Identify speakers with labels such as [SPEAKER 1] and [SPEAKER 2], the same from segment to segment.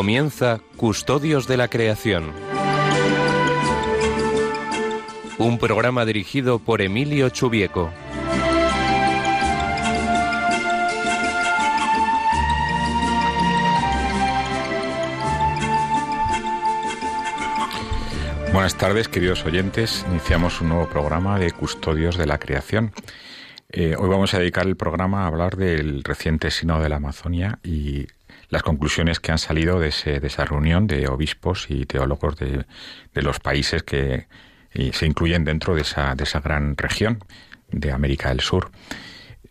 [SPEAKER 1] Comienza Custodios de la Creación. Un programa dirigido por Emilio Chubieco.
[SPEAKER 2] Buenas tardes, queridos oyentes. Iniciamos un nuevo programa de Custodios de la Creación. Eh, hoy vamos a dedicar el programa a hablar del reciente Sínodo de la Amazonia y las conclusiones que han salido de, esa reunión de obispos y teólogos de, los países que se incluyen dentro de esa, de esa gran región de América del Sur.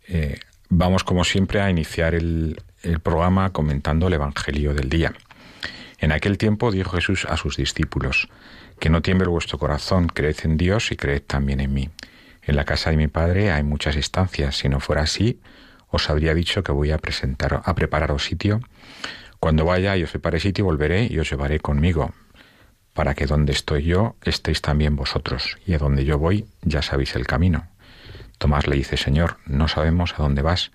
[SPEAKER 2] Eh, vamos, como siempre, a iniciar el, el programa comentando el Evangelio del día. En aquel tiempo dijo Jesús a sus discípulos, que no tiemble vuestro corazón, creed en Dios y creed también en mí. En la casa de mi Padre hay muchas estancias, si no fuera así, os habría dicho que voy a presentar, a prepararos sitio. Cuando vaya y os prepare sitio, volveré y os llevaré conmigo, para que donde estoy yo estéis también vosotros, y a donde yo voy ya sabéis el camino. Tomás le dice, Señor, no sabemos a dónde vas,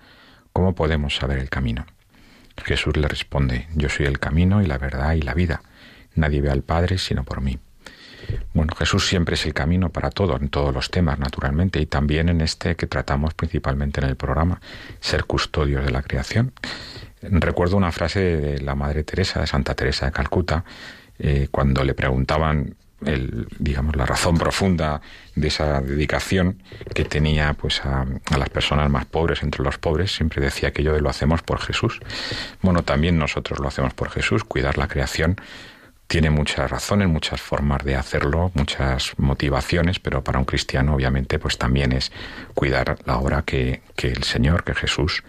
[SPEAKER 2] ¿cómo podemos saber el camino? Jesús le responde, Yo soy el camino y la verdad y la vida. Nadie ve al Padre sino por mí. Bueno, Jesús siempre es el camino para todo, en todos los temas, naturalmente, y también en este que tratamos principalmente en el programa, ser custodios de la creación. Recuerdo una frase de la Madre Teresa, de Santa Teresa de Calcuta, eh, cuando le preguntaban el, digamos, la razón profunda de esa dedicación que tenía pues a, a, las personas más pobres entre los pobres, siempre decía que yo lo hacemos por Jesús. Bueno, también nosotros lo hacemos por Jesús, cuidar la creación tiene muchas razones, muchas formas de hacerlo, muchas motivaciones, pero para un cristiano obviamente pues también es cuidar la obra que, que el Señor, que Jesús,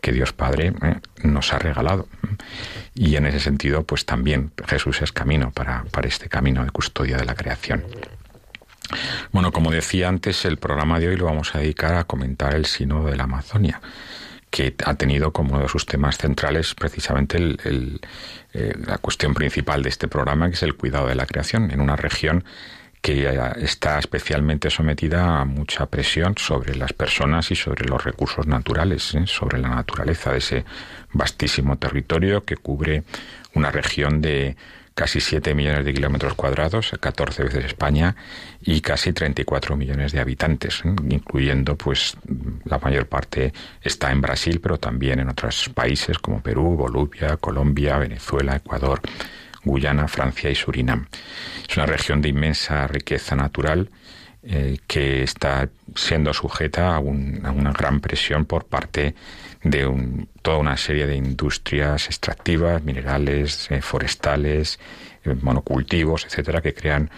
[SPEAKER 2] que Dios Padre eh, nos ha regalado. Y en ese sentido pues también Jesús es camino para, para este camino de custodia de la creación. Bueno, como decía antes, el programa de hoy lo vamos a dedicar a comentar el Sínodo de la Amazonia que ha tenido como uno de sus temas centrales precisamente el, eh, la cuestión principal de este programa, que es el cuidado de la creación en una región que está especialmente sometida a mucha presión sobre las personas y sobre los recursos naturales, ¿eh? sobre la naturaleza de ese vastísimo territorio que cubre una región de casi 7 millones de kilómetros cuadrados, 14 veces España, y casi 34 millones de habitantes, incluyendo, pues, la mayor parte está en Brasil, pero también en otros países como Perú, Bolivia, Colombia, Venezuela, Ecuador, Guyana, Francia y Surinam. Es una región de inmensa riqueza natural eh, que está siendo sujeta a, una gran presión por parte de toda una serie de industrias extractivas, minerales, eh, forestales, eh, monocultivos, etcétera, que crean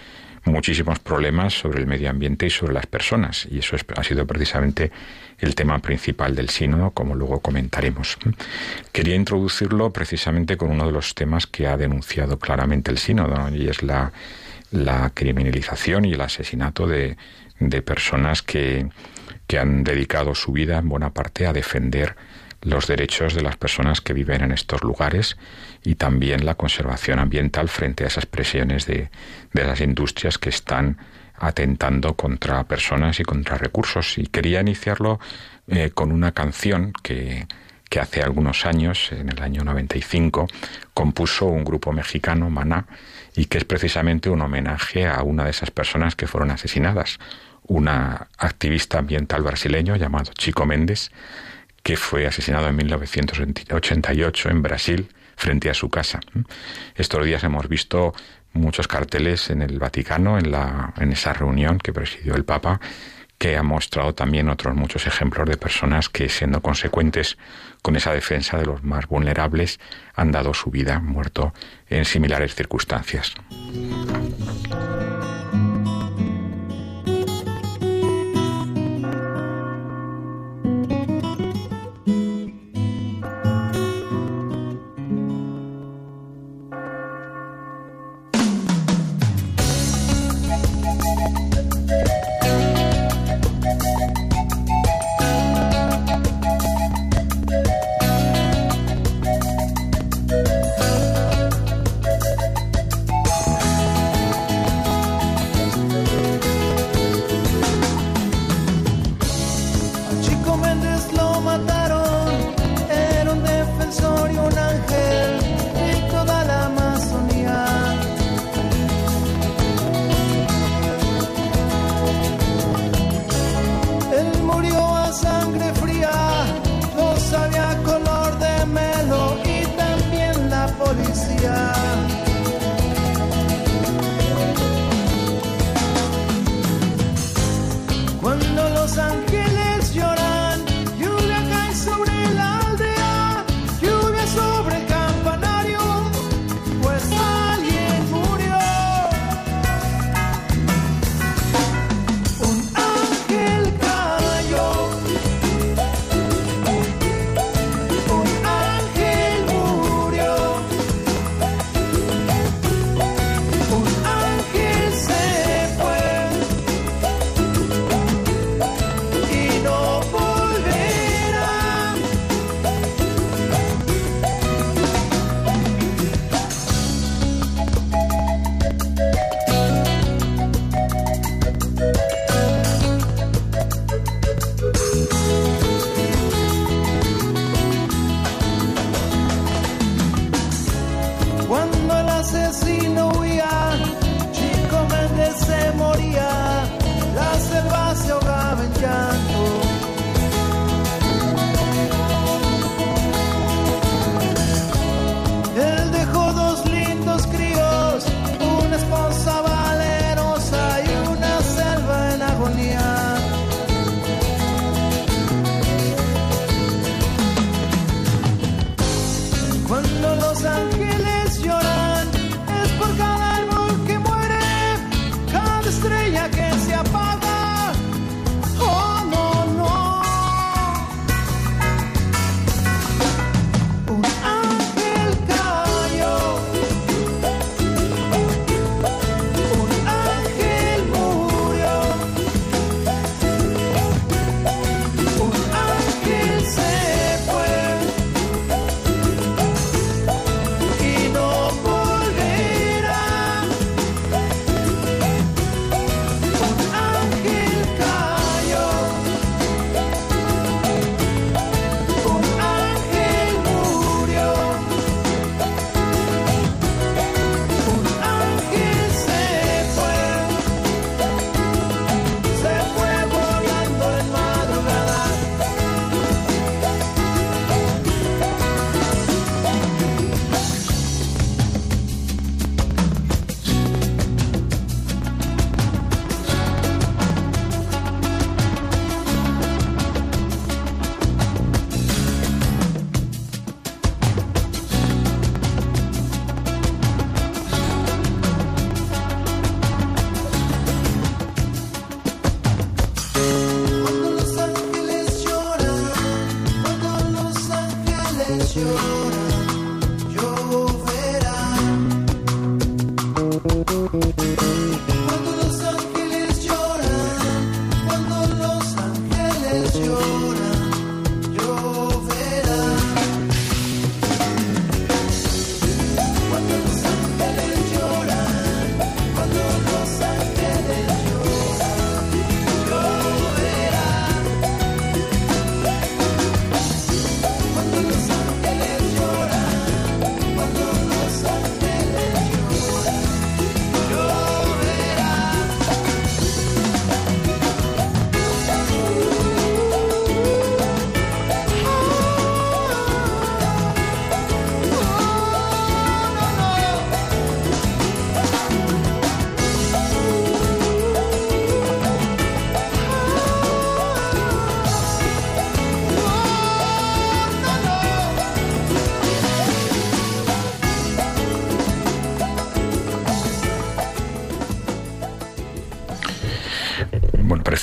[SPEAKER 2] muchísimos problemas sobre el medio ambiente y sobre las personas. Y eso ha sido precisamente el tema principal del sínodo, como luego comentaremos. Quería introducirlo precisamente con uno de los temas que ha denunciado claramente el sínodo, y es la, la criminalización y el asesinato de, de personas que, que han dedicado su vida en buena parte a defender los derechos de las personas que viven en estos lugares y también la conservación ambiental frente a esas presiones de, de las industrias que están atentando contra personas y contra recursos. Y quería iniciarlo eh, con una canción que, que hace algunos años, en el año 95, compuso un grupo mexicano, Maná, y que es precisamente un homenaje a una de esas personas que fueron asesinadas, una activista ambiental brasileño llamado Chico Méndez, que fue asesinado en 1988 en Brasil frente a su casa. Estos días hemos visto muchos carteles en el Vaticano, en, la, en esa reunión que presidió el Papa, que ha mostrado también otros muchos ejemplos de personas que, siendo consecuentes con esa defensa de los más vulnerables, han dado su vida, muerto en similares circunstancias.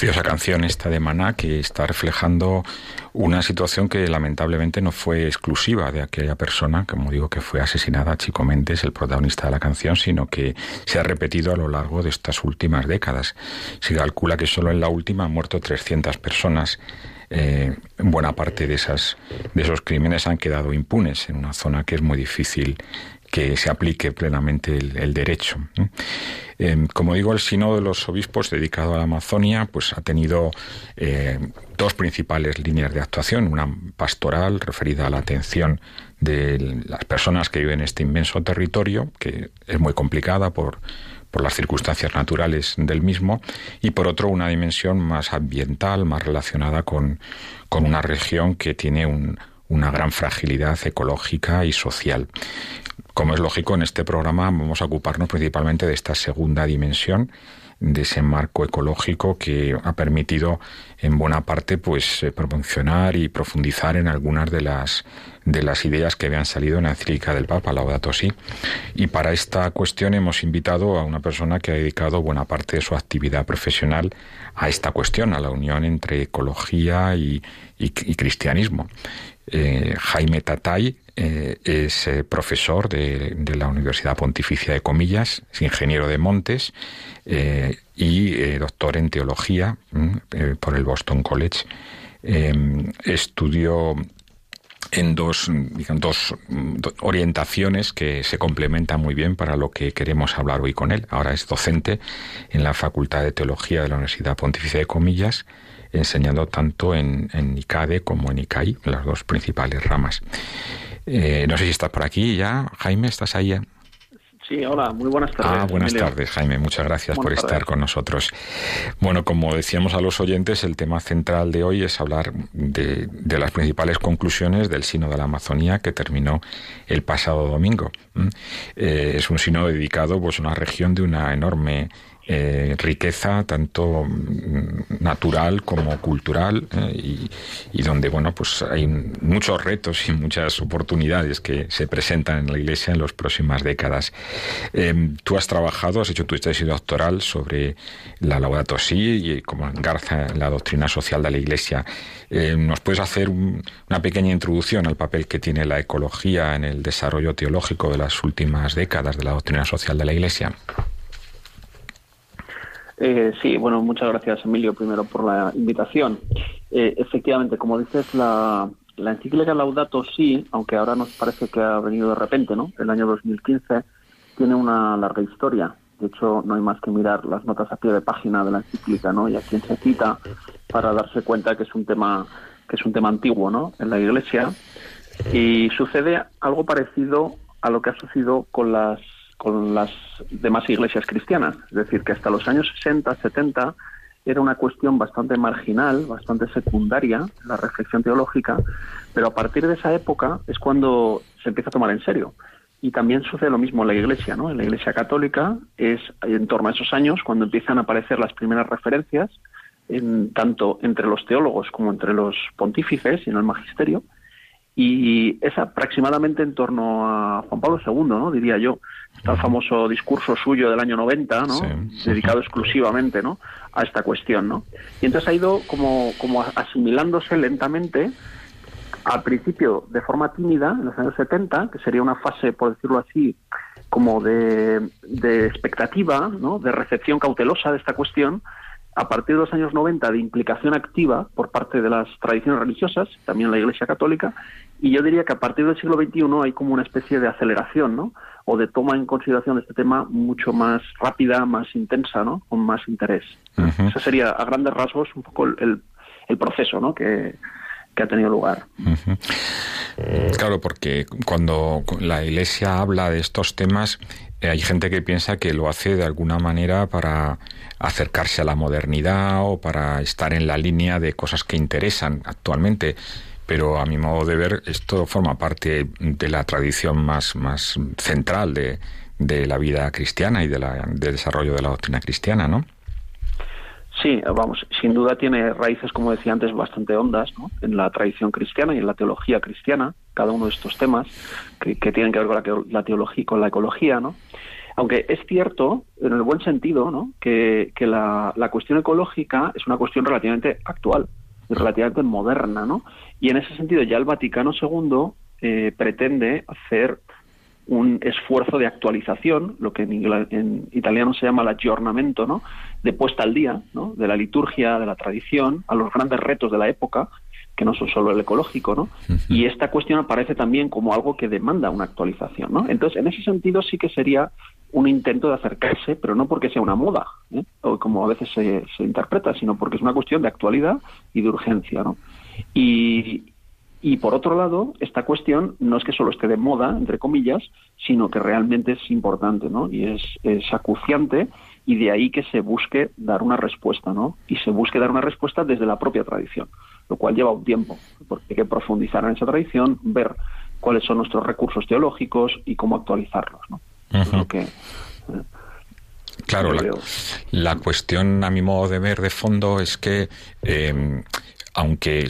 [SPEAKER 2] Esa canción esta de Maná que está reflejando una situación que lamentablemente no fue exclusiva de aquella persona, como digo, que fue asesinada, Chico Méndez, el protagonista de la canción, sino que se ha repetido a lo largo de estas últimas décadas. Se calcula que solo en la última han muerto 300 personas. Eh, buena parte de, esas, de esos crímenes han quedado impunes en una zona que es muy difícil que se aplique plenamente el, derecho. Em, como digo, el Sínodo de los Obispos dedicado a la Amazonia pues, ha tenido eh, dos principales líneas de actuación, una pastoral referida a la atención de las personas que viven en este inmenso territorio, que es muy complicada por, por las circunstancias naturales del mismo, y por otro una dimensión más ambiental, más relacionada con, con una región que tiene un, una gran fragilidad ecológica y social. Como es lógico, en este programa vamos a ocuparnos principalmente de esta segunda dimensión, de ese marco ecológico que ha permitido en buena parte pues eh, promocionar y profundizar en algunas de las de las ideas que habían salido en la encíclica del Papa Laudato Si. Y para esta cuestión hemos invitado a una persona que ha dedicado buena parte de su actividad profesional a esta cuestión, a la unión entre ecología y, y cristianismo. Eh, Jaime Tatay eh, es eh, profesor de, la Universidad Pontificia de Comillas, es ingeniero de montes y doctor en teología mm, por el Boston College. estudió en dos, dos, orientaciones que se complementan muy bien para lo que queremos hablar hoy con él. Ahora es docente en la Facultad de Teología de la Universidad Pontificia de Comillas enseñando tanto en, en ICADE como en ICAI, las dos principales ramas. Eh, no sé si estás por aquí ya, Jaime, ¿estás ahí?
[SPEAKER 3] Sí, hola, muy buenas tardes.
[SPEAKER 2] Ah, buenas tardes, Jaime. Muchas gracias por estar con nosotros. Bueno, como decíamos a los oyentes, el tema central de hoy es hablar de, de las principales conclusiones del Sino de la Amazonía que terminó el pasado domingo. Eh, es un sino dedicado pues, a una región de una enorme eh, riqueza tanto mm, natural como cultural eh, y, donde bueno pues hay muchos retos y muchas oportunidades que se presentan en la Iglesia en las próximas décadas. Em, tú has trabajado, has hecho tu tesis doctoral sobre la Laudato Si y como engarza la doctrina social de la Iglesia. Em, ¿Nos puedes hacer una pequeña introducción al papel que tiene la ecología en el desarrollo teológico de las últimas décadas de la doctrina social de la Iglesia?
[SPEAKER 3] Eh, sí, bueno, muchas gracias Emilio primero por la invitación. Eh, efectivamente, como dices, la, la encíclica Laudato Si, aunque ahora nos parece que ha venido de repente, ¿no? El año 2015 tiene una larga historia. De hecho, no hay más que mirar las notas a pie de página de la encíclica, ¿no? Y a quién se cita para darse cuenta que es un tema que es un tema antiguo, ¿no? En la Iglesia y sucede algo parecido a lo que ha sucedido con las con las demás iglesias cristianas. Es decir, que hasta los años 60, 70 era una cuestión bastante marginal, bastante secundaria, la reflexión teológica, pero a partir de esa época es cuando se empieza a tomar en serio. Y también sucede lo mismo en la Iglesia, ¿no? En la Iglesia católica es en torno a esos años cuando empiezan a aparecer las primeras referencias, en, tanto entre los teólogos como entre los pontífices y en el magisterio, y es aproximadamente en torno a Juan Pablo II, ¿no? Diría yo. Está el famoso discurso suyo del año 90, ¿no? Dedicado exclusivamente, ¿no? A esta cuestión, ¿no? Y entonces ha ido como, como asimilándose lentamente al principio de forma tímida, en los años 70, que sería una fase, por decirlo así, como de, de expectativa, ¿no? de recepción cautelosa de esta cuestión, a partir de los años 90 de implicación activa por parte de las tradiciones religiosas, también la Iglesia Católica, y yo diría que a partir del siglo XXI hay como una especie de aceleración, ¿no? O de toma en consideración de este tema mucho más rápida, más intensa, ¿no? Con más interés. Ese sería, a grandes rasgos, un poco el, el proceso, ¿no? Que, que ha tenido lugar.
[SPEAKER 2] Claro, porque cuando la Iglesia habla de estos temas, hay gente que piensa que lo hace de alguna manera para acercarse a la modernidad o para estar en la línea de cosas que interesan actualmente. Pero a mi modo de ver, esto forma parte de la tradición más, más central de, de la vida cristiana y de la, del desarrollo de la doctrina cristiana, ¿no?
[SPEAKER 3] Sí, vamos, sin duda tiene raíces, como decía antes, bastante hondas en la tradición cristiana y en la teología cristiana, cada uno de estos temas que, tienen que ver con la, teología, con la ecología, ¿no? Aunque es cierto, en el buen sentido, ¿no? que, la, cuestión ecológica es una cuestión relativamente actual y relativamente moderna, ¿no? Y en ese sentido ya el Vaticano II eh, pretende hacer un esfuerzo de actualización, lo que en, italiano se llama el aggiornamento, ¿no? de puesta al día ¿no? de la liturgia, de la tradición, a los grandes retos de la época, que no son solo el ecológico, ¿no? Y esta cuestión aparece también como algo que demanda una actualización, ¿no? Entonces, en ese sentido sí que sería un intento de acercarse, pero no porque sea una moda, ¿eh? o como a veces se, se interpreta, sino porque es una cuestión de actualidad y de urgencia, ¿no? Y, y por otro lado, esta cuestión no es que solo esté de moda, entre comillas, sino que realmente es importante, ¿no? Y es, acuciante y de ahí que se busque dar una respuesta, ¿no? Y se busque dar una respuesta desde la propia tradición, lo cual lleva un tiempo, porque hay que profundizar en esa tradición, ver cuáles son nuestros recursos teológicos y cómo actualizarlos, ¿no?
[SPEAKER 2] Eh, claro, la, cuestión a mi modo de ver de fondo es que eh, aunque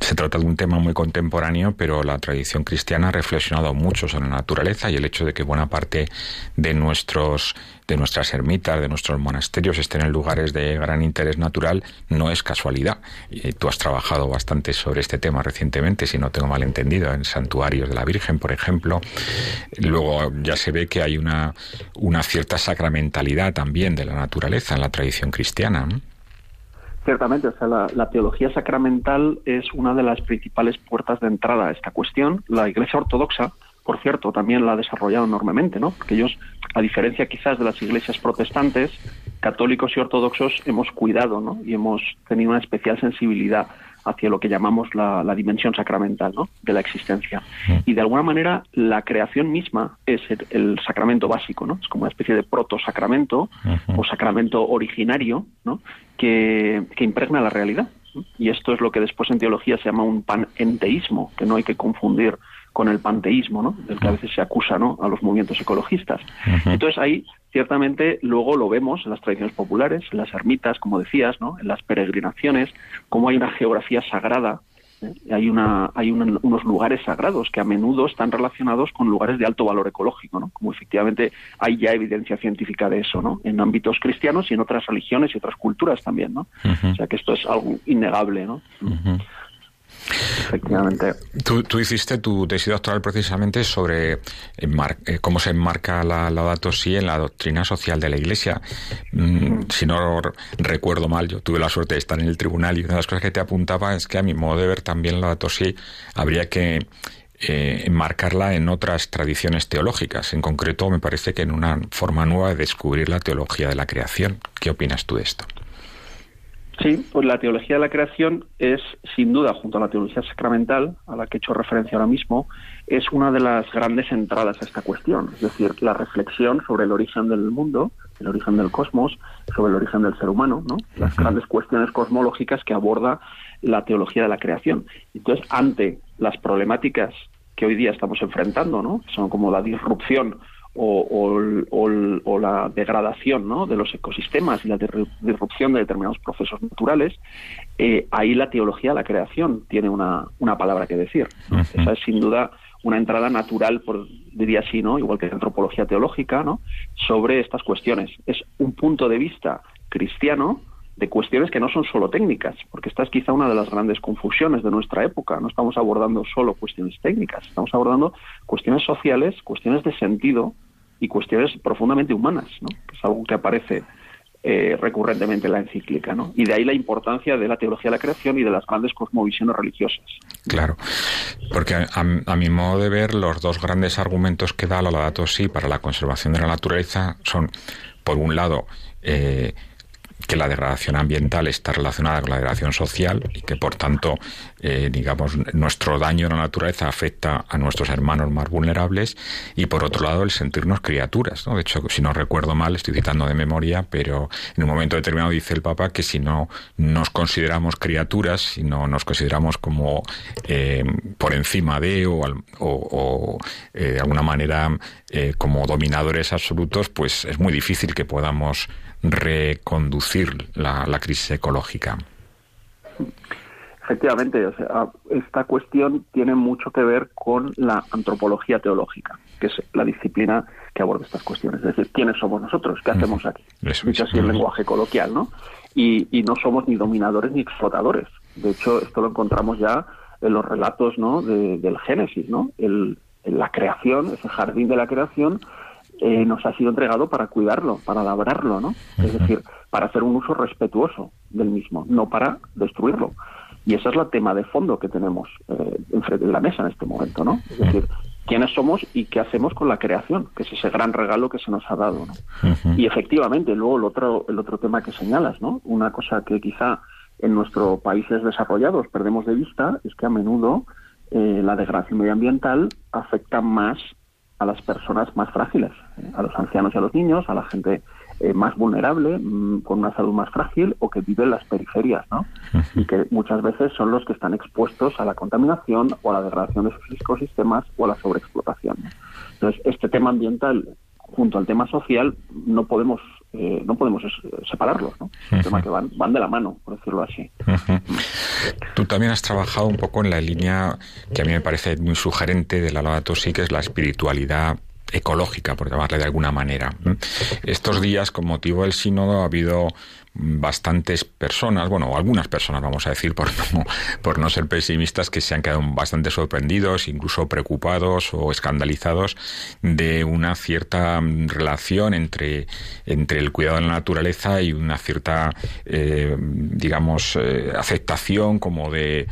[SPEAKER 2] se trata de un tema muy contemporáneo, pero la tradición cristiana ha reflexionado mucho sobre la naturaleza y el hecho de que buena parte de nuestros de nuestras ermitas, de nuestros monasterios estén en lugares de gran interés natural no es casualidad. Y tú has trabajado bastante sobre este tema recientemente, si no tengo mal entendido, en santuarios de la Virgen, por ejemplo. Luego ya se ve que hay una, una cierta sacramentalidad también de la naturaleza en la tradición cristiana.
[SPEAKER 3] Ciertamente, o sea, la, teología sacramental es una de las principales puertas de entrada a esta cuestión. La Iglesia Ortodoxa, por cierto, también la ha desarrollado enormemente, ¿no? Porque ellos, a diferencia quizás de las iglesias protestantes, católicos y ortodoxos hemos cuidado, ¿no? Y hemos tenido una especial sensibilidad hacia lo que llamamos la, dimensión sacramental ¿no? de la existencia. Y de alguna manera la creación misma es el, sacramento básico, ¿no? es como una especie de proto-sacramento o sacramento originario ¿no? Que, que impregna la realidad. Y esto es lo que después en teología se llama un panenteísmo, que no hay que confundir con el panteísmo, ¿no? del que a veces se acusa ¿no? a los movimientos ecologistas. Entonces ahí ciertamente luego lo vemos en las tradiciones populares, en las ermitas, como decías, ¿no? en las peregrinaciones, cómo hay una geografía sagrada. Hay, una, hay unos lugares sagrados que a menudo están relacionados con lugares de alto valor ecológico, ¿no? como efectivamente hay ya evidencia científica de eso, ¿no? en ámbitos cristianos y en otras religiones y otras culturas también. ¿no? O sea que esto es algo innegable. ¿no? Efectivamente.
[SPEAKER 2] Tú, hiciste tu tesis doctoral precisamente sobre eh, cómo se enmarca la Si en la doctrina social de la Iglesia. Mm, si no recuerdo mal, yo tuve la suerte de estar en el tribunal y una de las cosas que te apuntaba es que a mi modo de ver también la Laudato Si habría que eh, enmarcarla en otras tradiciones teológicas. En concreto, me parece que en una forma nueva de descubrir la teología de la creación. ¿Qué opinas tú de esto?
[SPEAKER 3] Sí, pues la teología de la creación es, sin duda, junto a la teología sacramental, a la que he hecho referencia ahora mismo, es una de las grandes entradas a esta cuestión. Es decir, la reflexión sobre el origen del mundo, el origen del cosmos, sobre el origen del ser humano, ¿no? las grandes cuestiones cosmológicas que aborda la teología de la creación. Entonces, ante las problemáticas que hoy día estamos enfrentando, ¿no? son como la disrupción o, la degradación ¿no? de los ecosistemas y la disrupción de determinados procesos naturales, eh, ahí la teología de la creación tiene una, una palabra que decir. Esa es sin duda una entrada natural, por, diría así, ¿no? igual que la antropología teológica, ¿no? sobre estas cuestiones. Es un punto de vista cristiano de cuestiones que no son solo técnicas, porque esta es quizá una de las grandes confusiones de nuestra época. No estamos abordando solo cuestiones técnicas, estamos abordando cuestiones sociales, cuestiones de sentido y cuestiones profundamente humanas, ¿no? que es algo que aparece eh, recurrentemente en la encíclica. ¿no? Y de ahí la importancia de la teología de la creación y de las grandes cosmovisiones religiosas.
[SPEAKER 2] Claro, porque a, mi modo de ver, los dos grandes argumentos que da la Laudato Si para la conservación de la naturaleza son, por un lado, eh, que la degradación ambiental está relacionada con la degradación social y que por tanto, eh, digamos, nuestro daño en la naturaleza afecta a nuestros hermanos más vulnerables y por otro lado el sentirnos criaturas. ¿no? De hecho, si no recuerdo mal, estoy citando de memoria, pero en un momento determinado dice el Papa que si no nos consideramos criaturas, si no nos consideramos como eh, por encima de o, o, eh, de alguna manera como dominadores absolutos, pues es muy difícil que podamos reconducir la, crisis ecológica.
[SPEAKER 3] Efectivamente, o sea, esta cuestión tiene mucho que ver con la antropología teológica, que es la disciplina que aborda estas cuestiones. Es decir, ¿quiénes somos nosotros? ¿Qué hacemos aquí? Dicho así en lenguaje coloquial, ¿no? Y, no somos ni dominadores ni explotadores. De hecho, esto lo encontramos ya en los relatos ¿no? del Génesis, ¿no? El, la creación, ese jardín de la creación, eh, nos ha sido entregado para cuidarlo, para labrarlo, ¿no? Es decir, para hacer un uso respetuoso del mismo, no para destruirlo. Y ese es el tema de fondo que tenemos eh, enfrente de la mesa en este momento, ¿no? Es decir, quiénes somos y qué hacemos con la creación, que es ese gran regalo que se nos ha dado, ¿no? Y efectivamente, luego el otro, el otro tema que señalas, ¿no? Una cosa que quizá en nuestros países desarrollados perdemos de vista es que a menudo eh, la degradación medioambiental afecta más a las personas más frágiles, ¿eh? a los ancianos y a los niños, a la gente eh, más vulnerable, mm, con una salud más frágil o que vive en las periferias, ¿no? Y que muchas veces son los que están expuestos a la contaminación o a la degradación de sus ecosistemas o a la sobreexplotación. Entonces, este tema ambiental junto al tema social no podemos eh, no podemos separarlos, ¿no? Es un tema que van, van de la mano, por decirlo así.
[SPEAKER 2] Tú también has trabajado un poco en la línea que a mí me parece muy sugerente de la Laudato Si, que es la espiritualidad ecológica, por llamarle de alguna manera. Estos días, con motivo del sínodo, ha habido bastantes personas, bueno, algunas personas, vamos a decir, por no, no ser pesimistas, que se han quedado bastante sorprendidos, incluso preocupados o escandalizados de una cierta relación entre, entre el cuidado de la naturaleza y una cierta, eh, digamos, eh, aceptación como de,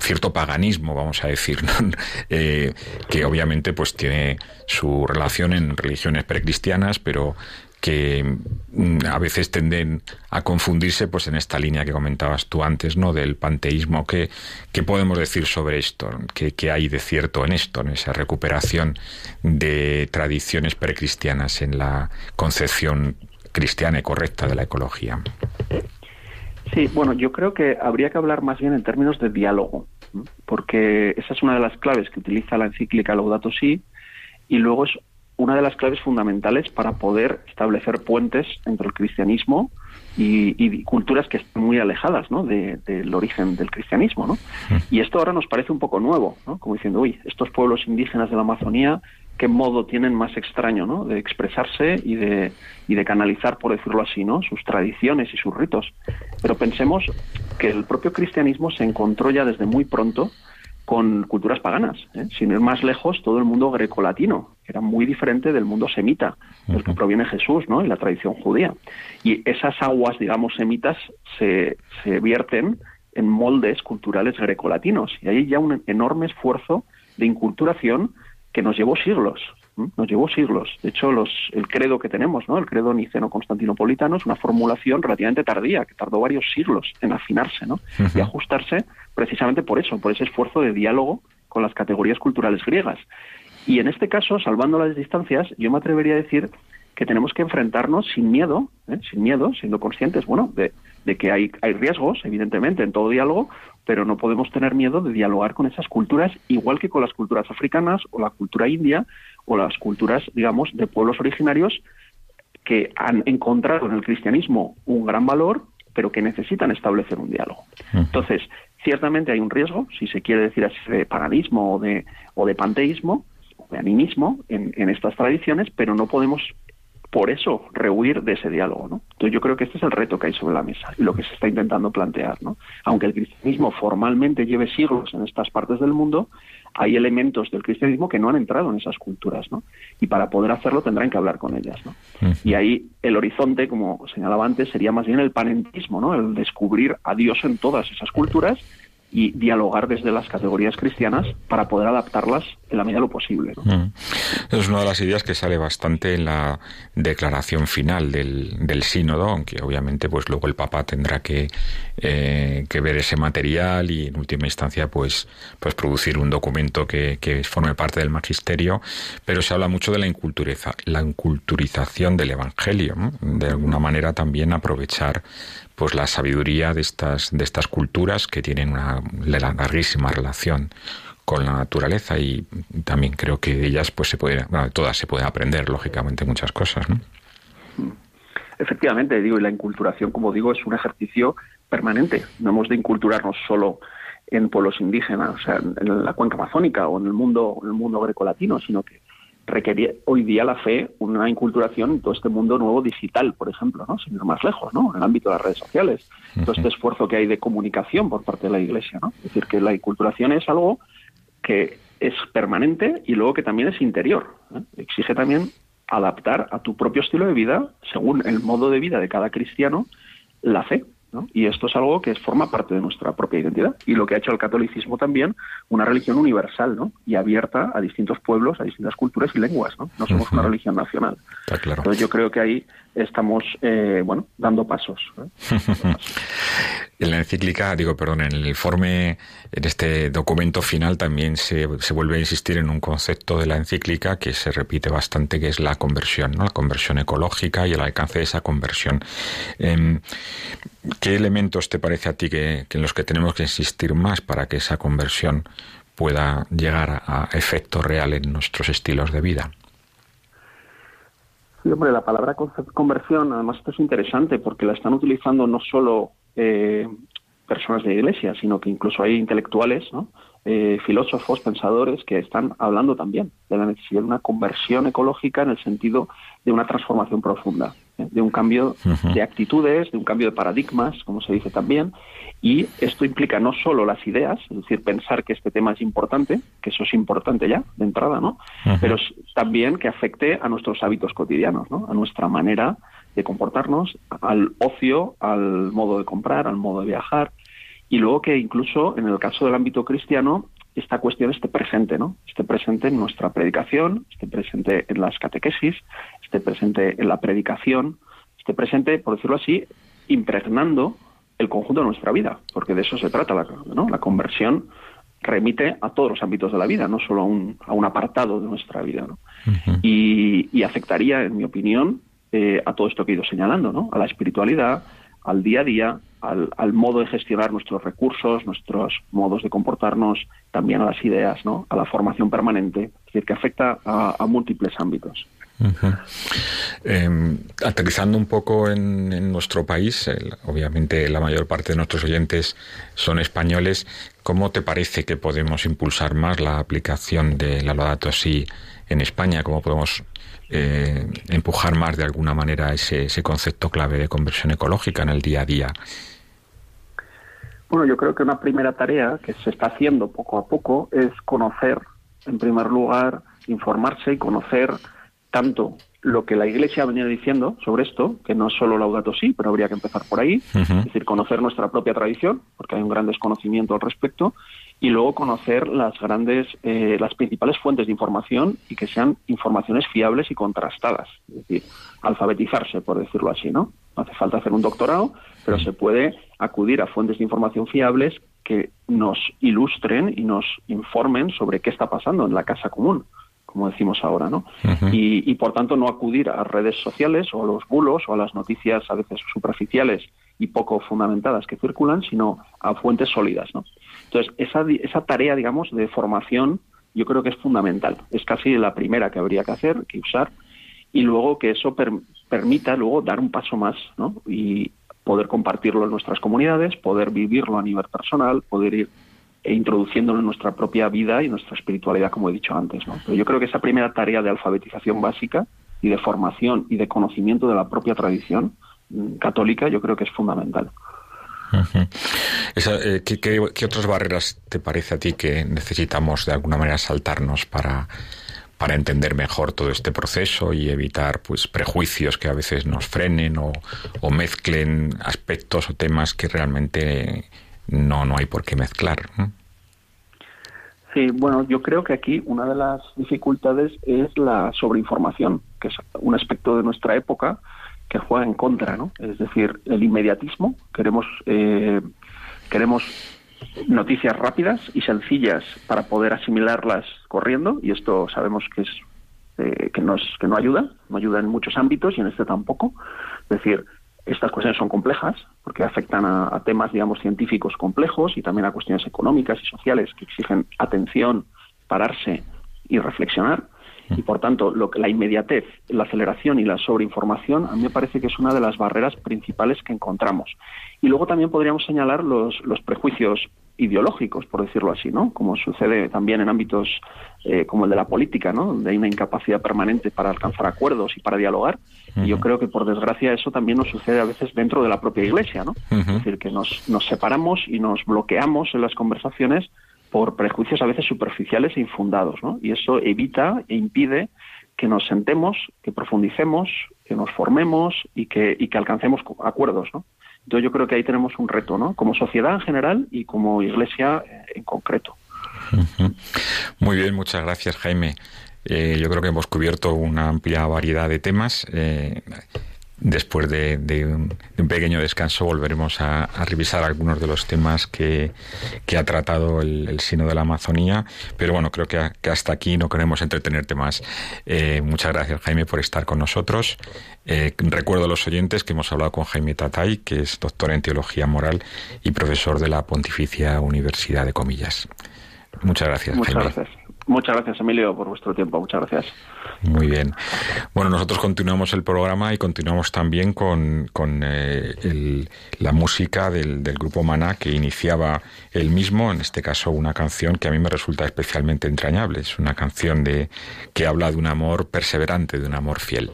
[SPEAKER 2] cierto paganismo, vamos a decir, eh, que obviamente pues tiene su relación en religiones precristianas, pero que mm, a veces tenden a confundirse pues en esta línea que comentabas tú antes, ¿no? del panteísmo. ¿Qué, qué podemos decir sobre esto? ¿Qué, ¿Qué, hay de cierto en esto, en esa recuperación de tradiciones precristianas en la concepción cristiana y correcta de la ecología?
[SPEAKER 3] Sí, bueno, yo creo que habría que hablar más bien en términos de diálogo, porque esa es una de las claves que utiliza la encíclica Laudato Si, y luego es una de las claves fundamentales para poder establecer puentes entre el cristianismo y, culturas que están muy alejadas del origen del cristianismo. ¿no? Y esto ahora nos parece un poco nuevo, ¿no? como diciendo, uy, estos pueblos indígenas de la Amazonía, qué modo tienen más extraño ¿no? de expresarse y de, y de canalizar, por decirlo así, ¿no? sus tradiciones y sus ritos. Pero pensemos que el propio cristianismo se encontró ya desde muy pronto con culturas paganas. ¿eh? Sin ir más lejos, todo el mundo grecolatino, que era muy diferente del mundo semita, del que proviene Jesús ¿no? y la tradición judía. Y esas aguas, digamos, semitas se, se vierten en moldes culturales grecolatinos. Y hay ya un enorme esfuerzo de inculturación que nos llevó siglos. Nos llevó siglos. De hecho, los, el credo que tenemos, ¿no? el credo niceno-constantinopolitano, es una formulación relativamente tardía, que tardó varios siglos en afinarse ¿no? y ajustarse precisamente por eso, por ese esfuerzo de diálogo con las categorías culturales griegas. Y en este caso, salvando las distancias, yo me atrevería a decir que tenemos que enfrentarnos sin miedo, ¿eh? sin miedo, siendo conscientes, bueno, de, de que hay, hay riesgos, evidentemente, en todo diálogo, pero no podemos tener miedo de dialogar con esas culturas, igual que con las culturas africanas o la cultura india o las culturas, digamos, de pueblos originarios que han encontrado en el cristianismo un gran valor, pero que necesitan establecer un diálogo. Entonces, ciertamente hay un riesgo, si se quiere decir así, de paganismo o de, o de panteísmo, o de animismo en, en estas tradiciones, pero no podemos por eso rehuir de ese diálogo. ¿no? Entonces yo creo que este es el reto que hay sobre la mesa y lo que se está intentando plantear. ¿no? Aunque el cristianismo formalmente lleve siglos en estas partes del mundo, hay elementos del cristianismo que no han entrado en esas culturas, ¿no? Y para poder hacerlo tendrán que hablar con ellas, ¿no? Y ahí el horizonte, como señalaba antes, sería más bien el panentismo, ¿no? El descubrir a Dios en todas esas culturas y dialogar desde las categorías cristianas para poder adaptarlas en la medida de lo posible.
[SPEAKER 2] ¿no? Es una de las ideas que sale bastante en la declaración final del, del sínodo, aunque obviamente pues luego el Papa tendrá que, eh, que ver ese material y en última instancia pues, pues producir un documento que, forme parte del magisterio, pero se habla mucho de la, inculturiza, la inculturización del Evangelio, de alguna manera también aprovechar pues la sabiduría de estas, de estas culturas que tienen una larguísima relación con la naturaleza y también creo que de ellas pues se puede, bueno, todas se puede aprender lógicamente muchas cosas, ¿no?
[SPEAKER 3] Efectivamente, digo, y la inculturación, como digo, es un ejercicio permanente. No hemos de inculturarnos solo en pueblos indígenas, o sea, en la cuenca amazónica o en el mundo, en el mundo grecolatino, sino que requería hoy día la fe una inculturación en todo este mundo nuevo digital, por ejemplo, ¿no? sin ir más lejos, ¿no? en el ámbito de las redes sociales, todo este esfuerzo que hay de comunicación por parte de la Iglesia. ¿no? Es decir, que la inculturación es algo que es permanente y luego que también es interior. ¿eh? Exige también adaptar a tu propio estilo de vida, según el modo de vida de cada cristiano, la fe. Y esto es algo que forma parte de nuestra propia identidad. Y lo que ha hecho el catolicismo también, una religión universal ¿no? y abierta a distintos pueblos, a distintas culturas y lenguas. No, no somos una religión nacional.
[SPEAKER 2] claro.
[SPEAKER 3] Entonces yo creo que ahí estamos eh, bueno dando pasos. ¿eh?
[SPEAKER 2] en la encíclica, digo, perdón, en el informe, en este documento final también se, se, vuelve a insistir en un concepto de la encíclica que se repite bastante, que es la conversión, ¿no? la conversión ecológica y el alcance de esa conversión. Eh, ¿Qué elementos te parece a ti que, en los que tenemos que insistir más para que esa conversión pueda llegar a, a efecto real en nuestros estilos de vida?
[SPEAKER 3] Sí, hombre, la palabra conversión, además, esto es interesante porque la están utilizando no solo eh, personas de iglesia, sino que incluso hay intelectuales, ¿no? Eh, filósofos, pensadores que están hablando también de la necesidad de una conversión ecológica en el sentido de una transformación profunda, ¿eh? de un cambio uh -huh. de actitudes, de un cambio de paradigmas, como se dice también, y esto implica no solo las ideas, es decir, pensar que este tema es importante, que eso es importante ya de entrada, ¿no? Uh -huh. Pero también que afecte a nuestros hábitos cotidianos, ¿no? A nuestra manera de comportarnos, al ocio, al modo de comprar, al modo de viajar, y luego que incluso en el caso del ámbito cristiano esta cuestión esté presente, ¿no? Esté presente en nuestra predicación, esté presente en las catequesis, esté presente en la predicación, esté presente, por decirlo así, impregnando el conjunto de nuestra vida, porque de eso se trata, la, ¿no? La conversión remite a todos los ámbitos de la vida, no solo a un, a un apartado de nuestra vida, ¿no? Uh -huh. y, y, afectaría, en mi opinión, eh, a todo esto que he ido señalando, ¿no? A la espiritualidad, al día a día, al, al, modo de gestionar nuestros recursos, nuestros modos de comportarnos, también a las ideas, ¿no? a la formación permanente, es decir, que afecta a, múltiples ámbitos.
[SPEAKER 2] Uh -huh. eh, aterrizando un poco en, nuestro país, obviamente la mayor parte de nuestros oyentes son españoles, ¿cómo te parece que podemos impulsar más la aplicación de la Laudato Si en España? ¿Cómo podemos eh, empujar más de alguna manera ese, ese concepto clave de conversión ecológica en el día a día?
[SPEAKER 3] Bueno, yo creo que una primera tarea que se está haciendo poco a poco es conocer, en primer lugar, informarse y conocer tanto lo que la Iglesia ha venido diciendo sobre esto, que no es solo Laudato Si, pero habría que empezar por ahí, uh -huh. es decir, conocer nuestra propia tradición, porque hay un gran desconocimiento al respecto, y luego conocer las grandes, eh, las principales fuentes de información y que sean informaciones fiables y contrastadas, es decir, alfabetizarse, por decirlo así, ¿no? No hace falta hacer un doctorado, pero se puede acudir a fuentes de información fiables que nos ilustren y nos informen sobre qué está pasando en la casa común como decimos ahora, ¿no? Uh -huh. y, y, por tanto no acudir a redes sociales o a los bulos o a las noticias a veces superficiales y poco fundamentadas que circulan, sino a fuentes sólidas, ¿no? Entonces, esa, esa tarea, digamos, de formación yo creo que es fundamental. Es casi la primera que habría que hacer, que usar, y luego que eso per permita luego dar un paso más, ¿no? Y poder compartirlo en nuestras comunidades, poder vivirlo a nivel personal, poder ir e introduciéndolo en nuestra propia vida y nuestra espiritualidad, como he dicho antes. ¿no? Pero yo creo que esa primera tarea de alfabetización básica y de formación y de conocimiento de la propia tradición católica, yo creo que es fundamental.
[SPEAKER 2] Eh, ¿qué, otras barreras te parece a ti que necesitamos de alguna manera saltarnos para, para entender mejor todo este proceso y evitar pues prejuicios que a veces nos frenen o, o mezclen aspectos o temas que realmente no, no hay por qué mezclar?
[SPEAKER 3] Sí, bueno, yo creo que aquí una de las dificultades es la sobreinformación, que es un aspecto de nuestra época que juega en contra, ¿no? Es decir, el inmediatismo, queremos, eh, queremos noticias rápidas y sencillas para poder asimilarlas corriendo, y esto sabemos que es eh, que, nos, que no ayuda, no ayuda en muchos ámbitos y en este tampoco. Es decir, estas cuestiones son complejas porque afectan a, temas, digamos, científicos complejos y también a cuestiones económicas y sociales que exigen atención, pararse y reflexionar. Y por tanto, lo que, la inmediatez, la aceleración y la sobreinformación a mí me parece que es una de las barreras principales que encontramos. Y luego también podríamos señalar los, los prejuicios ideológicos, por decirlo así, ¿no? Como sucede también en ámbitos eh, como el de la política, ¿no? Donde hay una incapacidad permanente para alcanzar acuerdos y para dialogar. Y yo creo que, por desgracia, eso también nos sucede a veces dentro de la propia Iglesia, ¿no? Es decir, que nos, nos separamos y nos bloqueamos en las conversaciones por prejuicios a veces superficiales e infundados, ¿no? Y eso evita e impide que nos sentemos, que profundicemos, que nos formemos y que, y que alcancemos acuerdos, ¿no? Entonces yo creo que ahí tenemos un reto, ¿no? Como sociedad en general y como iglesia eh, en concreto.
[SPEAKER 2] Muy bien, muchas gracias Jaime. Eh, yo creo que hemos cubierto una amplia variedad de temas. Eh, después de, un, pequeño descanso volveremos a, revisar algunos de los temas que, ha tratado el, Sino de la Amazonía, pero bueno, creo que, hasta aquí no queremos entretenerte más. Eh, muchas gracias Jaime por estar con nosotros. Eh, recuerdo a los oyentes que hemos hablado con Jaime Tatay, que es doctor en Teología Moral y profesor de la Pontificia Universidad de Comillas. Muchas gracias.
[SPEAKER 3] Muchas gracias. Muchas gracias, Emilio, por vuestro tiempo. Muchas gracias.
[SPEAKER 2] Muy bien. Bueno, nosotros continuamos el programa y continuamos también con, con eh, la música del, grupo Maná que iniciaba el mismo, en este caso una canción que a mí me resulta especialmente entrañable. Es una canción de, que habla de un amor perseverante, de un amor fiel.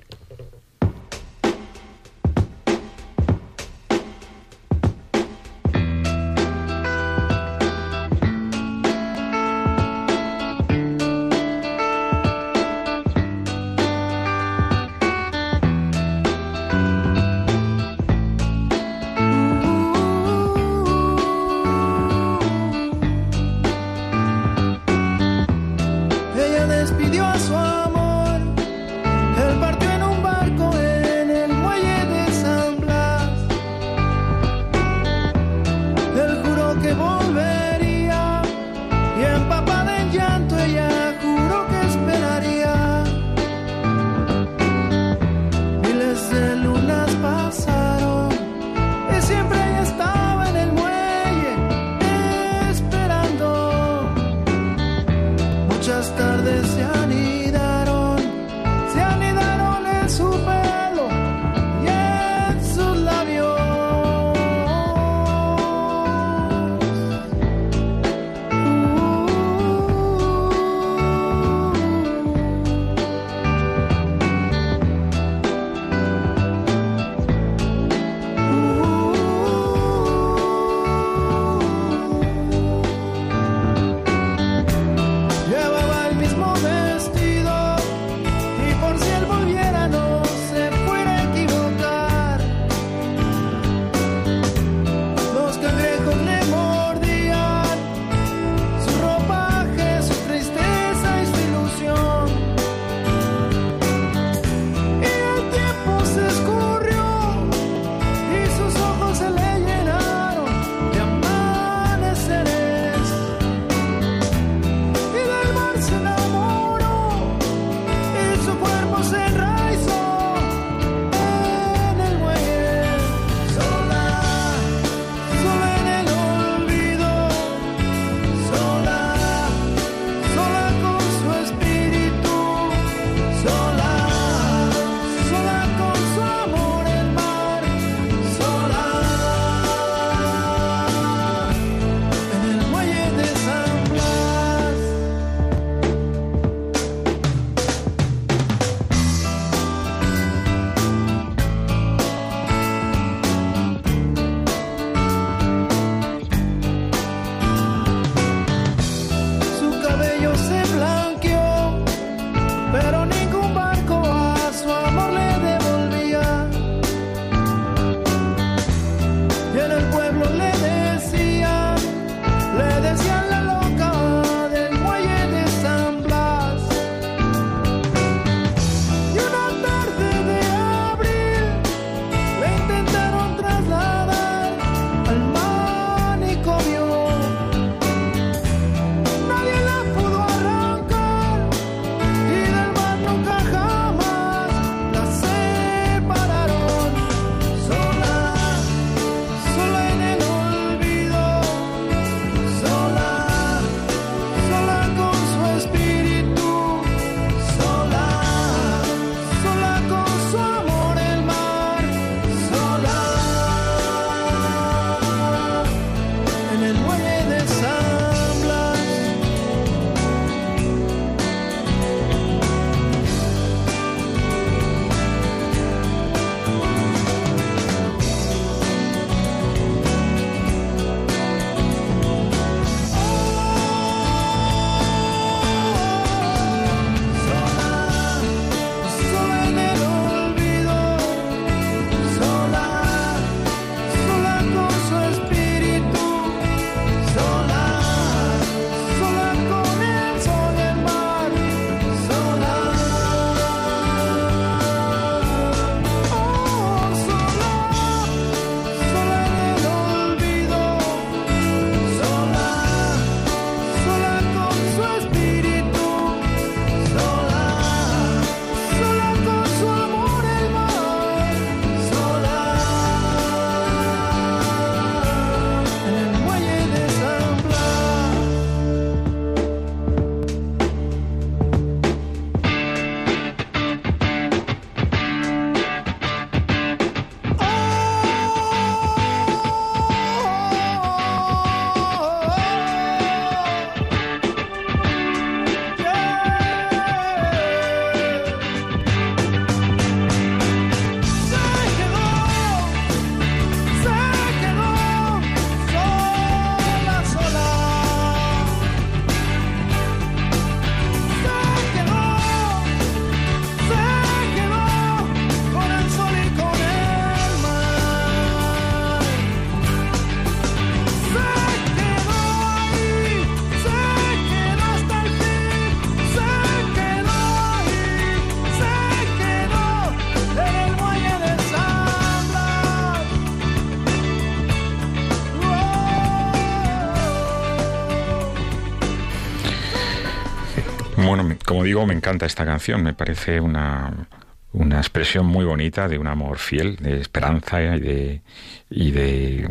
[SPEAKER 2] Bueno, como digo, me encanta esta canción, me parece una, una expresión muy bonita de un amor fiel, de esperanza y de, y de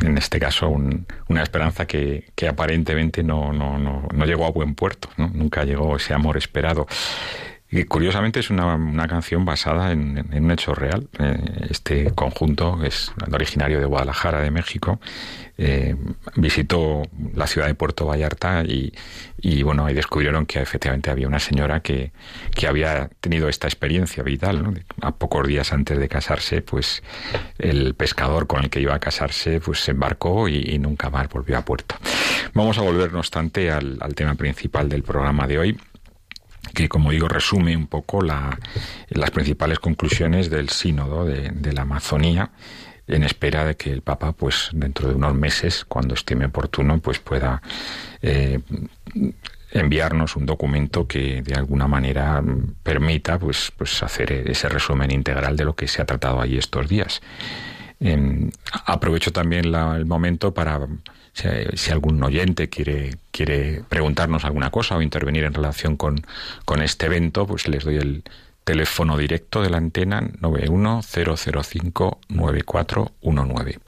[SPEAKER 2] en este caso, una esperanza que, que aparentemente no, no, no, no, llegó a buen puerto, nunca llegó ese amor esperado. Y curiosamente es una, una canción basada en, un hecho real. Eh, este conjunto es originario de Guadalajara, de México. Eh, visitó la ciudad de Puerto Vallarta y, bueno, ahí descubrieron que efectivamente había una señora que, que había tenido esta experiencia vital. ¿no? A pocos días antes de casarse, pues el pescador con el que iba a casarse pues se embarcó y, nunca más volvió a puerto. Vamos a volver, no obstante, al tema principal del programa de hoy que, como digo, resume un poco la, las principales conclusiones del sínodo de, de, la Amazonía en espera de que el Papa, pues dentro de unos meses, cuando estime oportuno, pues pueda eh, enviarnos un documento que de alguna manera permita pues, pues hacer ese resumen integral de lo que se ha tratado allí estos días. Aprovecho también la, el momento para si, algún oyente quiere, quiere preguntarnos alguna cosa o intervenir en relación con, con este evento, pues les doy el teléfono directo de la antena 910059419.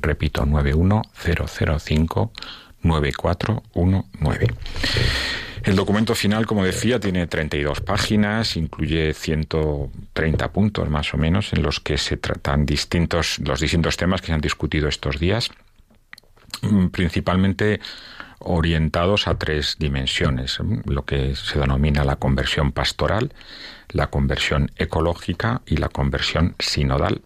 [SPEAKER 2] Repito, 910059419. El documento final, como decía, tiene 32 páginas, incluye 130 puntos más o menos en los que se tratan distintos, los distintos temas que se han discutido estos días principalmente orientados a tres dimensiones, lo que se denomina la conversión pastoral, la conversión ecológica y la conversión sinodal.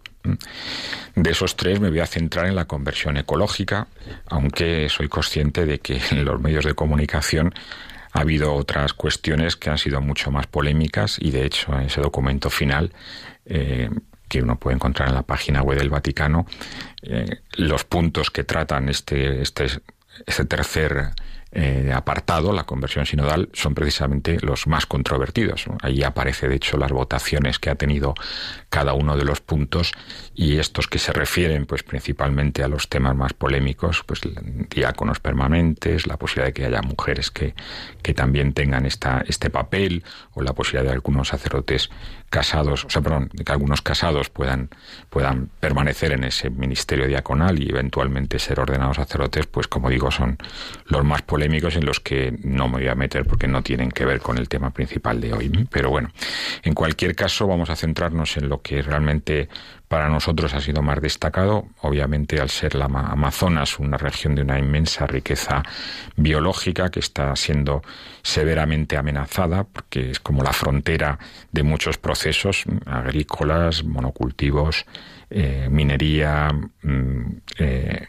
[SPEAKER 2] De esos tres me voy a centrar en la conversión ecológica, aunque soy consciente de que en los medios de comunicación ha habido otras cuestiones que han sido mucho más polémicas y de hecho en ese documento final eh, que uno puede encontrar en la página web del Vaticano, eh, los puntos que tratan este, este, este tercer eh, apartado, la conversión sinodal, son precisamente los más controvertidos. Allí aparece, de hecho, las votaciones que ha tenido cada uno de los puntos y estos que se refieren, pues, principalmente a los temas más polémicos, pues, diáconos permanentes, la posibilidad de que haya mujeres que, que también tengan esta, este papel o la posibilidad de algunos sacerdotes casados, o sea, perdón, que algunos casados puedan, puedan permanecer en ese ministerio diaconal y eventualmente ser ordenados sacerdotes, pues como digo, son los más polémicos en los que no me voy a meter porque no tienen que ver con el tema principal de hoy. Pero bueno, en cualquier caso vamos a centrarnos en lo que realmente para nosotros ha sido más destacado, obviamente al ser la Amazonas una región de una inmensa riqueza biológica que está siendo severamente amenazada porque es como la frontera de muchos procesos agrícolas, monocultivos, eh, minería, mm, eh,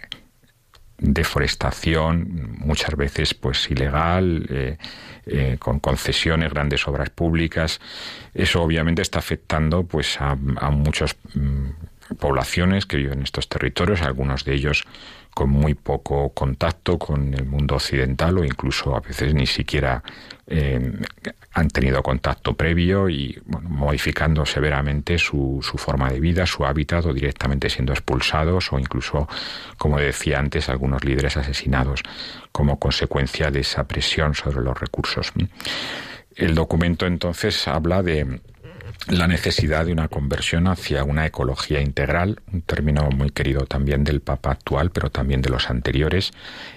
[SPEAKER 2] deforestación, muchas veces pues ilegal, eh, eh, con concesiones, grandes obras públicas. Eso obviamente está afectando pues a, a muchas mm, poblaciones que viven en estos territorios, algunos de ellos con muy poco contacto con el mundo occidental o incluso a veces ni siquiera eh, han tenido contacto previo y bueno, modificando severamente su, su, forma de vida, su hábitat o directamente siendo expulsados o incluso, como decía antes, algunos líderes asesinados como consecuencia de esa presión sobre los recursos. El documento entonces habla de la necesidad de una conversión hacia una ecología integral, un término muy querido también del Papa actual, pero también de los anteriores,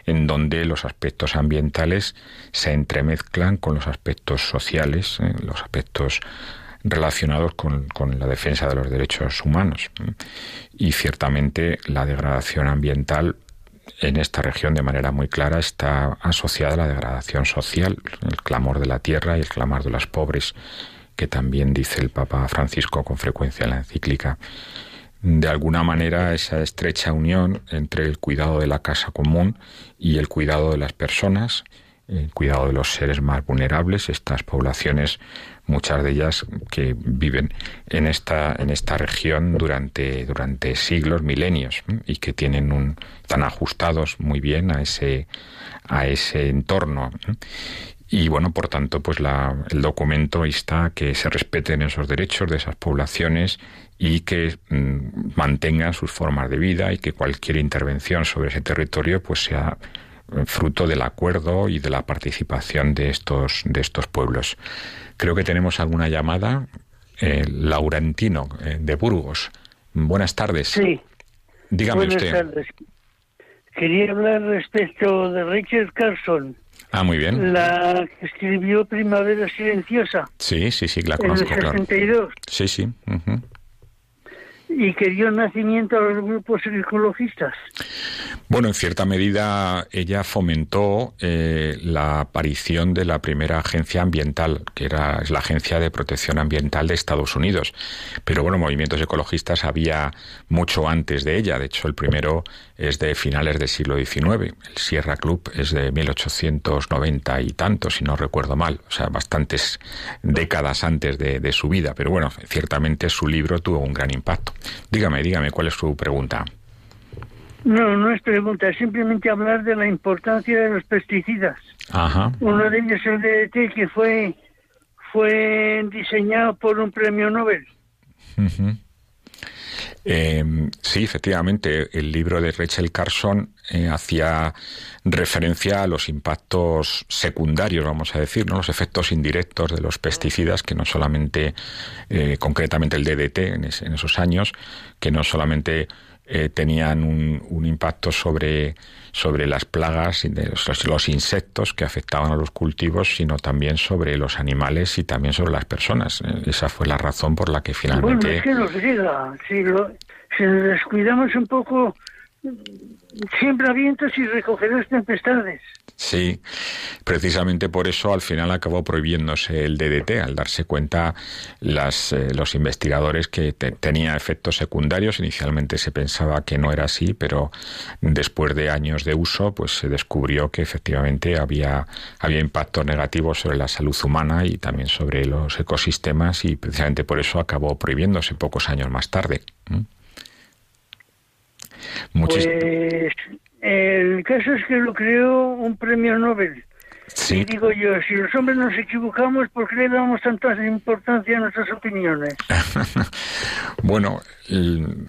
[SPEAKER 2] en donde los aspectos ambientales se entremezclan con los aspectos sociales, eh, los aspectos relacionados con, con, la defensa de los derechos humanos. Y ciertamente la degradación ambiental en esta región de manera muy clara está asociada a la degradación social, el clamor de la tierra y el clamor de los pobres que también dice el Papa Francisco con frecuencia en la encíclica. De alguna manera, esa estrecha unión entre el cuidado de la casa común y el cuidado de las personas, el cuidado de los seres más vulnerables, estas poblaciones, muchas de ellas que viven en esta, en esta región durante, durante siglos, milenios, y que tienen un, están ajustados muy bien a ese, a ese entorno. Y bueno, por tanto, pues la, el documento insta que se respeten esos derechos de esas poblaciones y que mm, mantengan sus formas de vida y que cualquier intervención sobre ese territorio pues sea fruto del acuerdo y de la participación de estos, de estos pueblos. Creo que tenemos alguna llamada. Eh, Laurentino, eh, de Burgos. Buenas tardes.
[SPEAKER 4] Sí.
[SPEAKER 2] Dígame
[SPEAKER 4] Buenas
[SPEAKER 2] usted.
[SPEAKER 4] tardes. Quería hablar respecto de Richard Carson,
[SPEAKER 2] Ah, muy bien.
[SPEAKER 4] la que escribió Primavera Silenciosa
[SPEAKER 2] Sí, sí, sí, la
[SPEAKER 4] en el
[SPEAKER 2] conozco, claro.
[SPEAKER 4] 62
[SPEAKER 2] Sí, sí.
[SPEAKER 4] y que dio nacimiento a los grupos ecologistas.
[SPEAKER 2] Bueno, en cierta medida ella fomentó eh, la aparición de la primera agencia ambiental, que era es la Agencia de Protección Ambiental de Estados Unidos. Pero bueno, movimientos ecologistas había mucho antes de ella. De hecho, el primero es de finales del siglo XIX. El Sierra Club es de 1890 y tanto, si no recuerdo mal. O sea, bastantes décadas antes de, de su vida. Pero bueno, ciertamente su libro tuvo un gran impacto. Dígame, dígame, ¿cuál es su pregunta?
[SPEAKER 4] No, no es pregunta, es simplemente hablar de la importancia de los pesticidas.
[SPEAKER 2] Ajá.
[SPEAKER 4] Uno de ellos el DDT que fue fue diseñado por un premio Nobel.
[SPEAKER 2] Eh, sí, efectivamente, el libro de Rachel Carson eh, hacía referencia a los impactos secundarios, vamos a decir, ¿no? los efectos indirectos de los pesticidas, que no solamente, eh, concretamente el DDT en, es- en esos años, que no solamente eh, tenían un impacto sobre, sobre las plagas y los, los insectos que afectaban a los cultivos, sino también sobre los animales y también sobre las personas. Eh, esa fue la razón por la que
[SPEAKER 4] Bueno,
[SPEAKER 2] finalmente...
[SPEAKER 4] es que nos llega. Si, lo, si nos descuidamos un poco, siembra vientos y recogerás tempestades.
[SPEAKER 2] Sí, precisamente por eso al final acabó prohibiéndose el DDT, al darse cuenta las, eh, los investigadores que te- tenía efectos secundarios. Inicialmente se pensaba que no era así, pero después de años de uso, pues se descubrió que efectivamente había, había impactos negativos sobre la salud humana y también sobre los ecosistemas y precisamente por eso acabó prohibiéndose pocos años más tarde. Muchis-
[SPEAKER 4] Pues el caso es que lo creó un premio Nobel.
[SPEAKER 2] sí.
[SPEAKER 4] Y digo yo, si los hombres nos equivocamos, ¿por qué le damos tanta importancia a nuestras opiniones?
[SPEAKER 2] Bueno, el-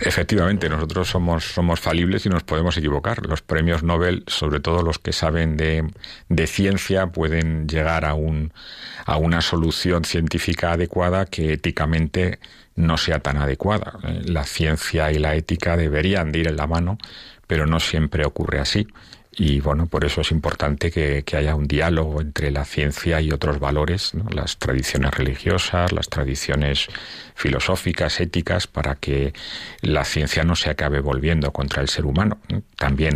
[SPEAKER 2] efectivamente, nosotros somos, somos falibles y nos podemos equivocar. Los premios Nobel, sobre todo los que saben de, de ciencia, pueden llegar a, un, a una solución científica adecuada que éticamente no sea tan adecuada. Eh, La ciencia y la ética deberían de ir en la mano, pero no siempre ocurre así. Y bueno, por eso es importante que, que haya un diálogo entre la ciencia y otros valores, las tradiciones religiosas, las tradiciones filosóficas, éticas, para que la ciencia no se acabe volviendo contra el ser humano. ¿no? También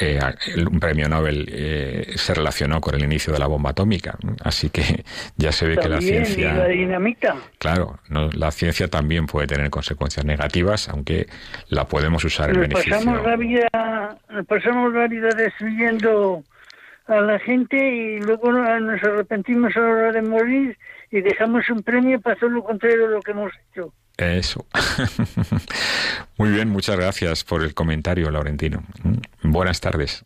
[SPEAKER 2] eh, el- un premio Nobel eh, se relacionó con el inicio de la bomba atómica, así que ya se ve que la
[SPEAKER 4] También, y
[SPEAKER 2] ciencia...
[SPEAKER 4] la dinamita.
[SPEAKER 2] Claro, no, la ciencia también puede tener consecuencias negativas, aunque la podemos usar en beneficio.
[SPEAKER 4] pasamos la vida, nos pasamos la vida destruyendo a la gente y luego nos arrepentimos a la hora de morir y dejamos un premio para hacer lo contrario de lo que hemos hecho.
[SPEAKER 2] Eso. Muy bien, muchas gracias por el comentario, Laurentino. Mm, Buenas tardes.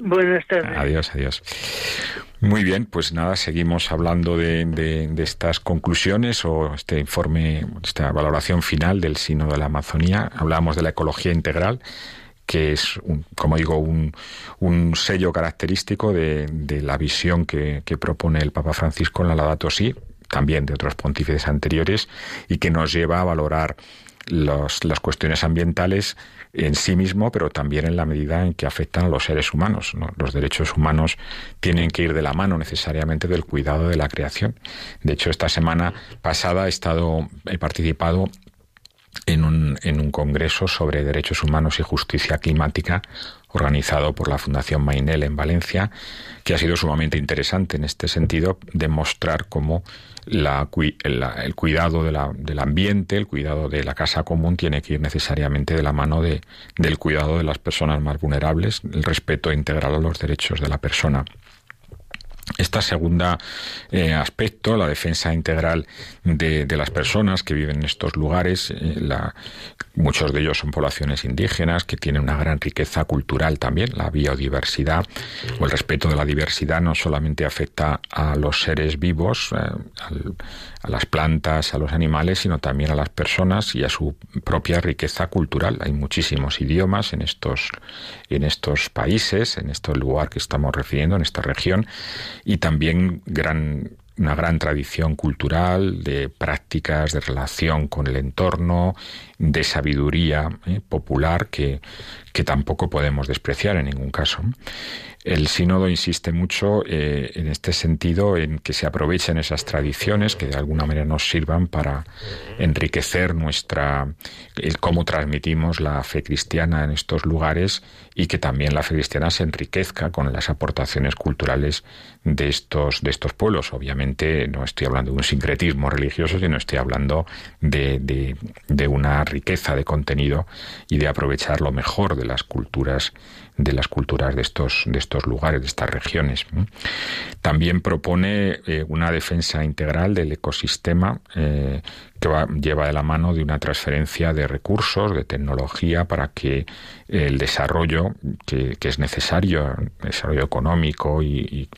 [SPEAKER 4] Buenas tardes.
[SPEAKER 2] Adiós, adiós. Muy bien, pues nada, seguimos hablando de, de- de estas conclusiones o este informe, esta valoración final del Sino de la Amazonía. Hablamos de la ecología integral, que es, un- como digo, un, un sello característico de, de la visión que, que propone el Papa Francisco en la Laudato Si, también de otros pontífices anteriores, y que nos lleva a valorar los- las cuestiones ambientales en sí mismo, pero también en la medida en que afectan a los seres humanos. ¿no? Los derechos humanos tienen que ir de la mano necesariamente del cuidado de la creación. De hecho, esta semana pasada he estado, he participado en un, en un congreso sobre derechos humanos y justicia climática organizado por la Fundación Mainel en Valencia, que ha sido sumamente interesante en este sentido, demostrar cómo la, el cuidado de la- del ambiente, el cuidado de la casa común tiene que ir necesariamente de la mano de, del cuidado de las personas más vulnerables, el respeto integral a los derechos de la persona. Este segundo eh, aspecto, la defensa integral de, las personas que viven en estos lugares, eh, la, muchos de ellos son poblaciones indígenas que tienen una gran riqueza cultural también, la biodiversidad o el respeto de la diversidad no solamente afecta a los seres vivos, eh, a las plantas, a los animales, sino también a las personas y a su propia riqueza cultural. Hay muchísimos idiomas en estos, en estos países, en este lugar que estamos refiriendo, en esta región, y también gran una gran tradición cultural de prácticas de relación con el entorno, de sabiduría eh, popular que, que tampoco podemos despreciar en ningún caso. El sínodo insiste mucho eh, en este sentido en que se aprovechen esas tradiciones que de alguna manera nos sirvan para enriquecer nuestra el cómo transmitimos la fe cristiana en estos lugares y que también la fe cristiana se enriquezca con las aportaciones culturales de estos de estos pueblos. Obviamente no estoy hablando de un sincretismo religioso, sino estoy hablando de, de, de una riqueza de contenido y de aprovechar lo mejor de las culturas de las culturas de estos, de estos lugares, de estas regiones. También propone eh, una defensa integral del ecosistema eh, que va, lleva de la mano de una transferencia de recursos, de tecnología, para que el desarrollo que, es necesario, el desarrollo económico y,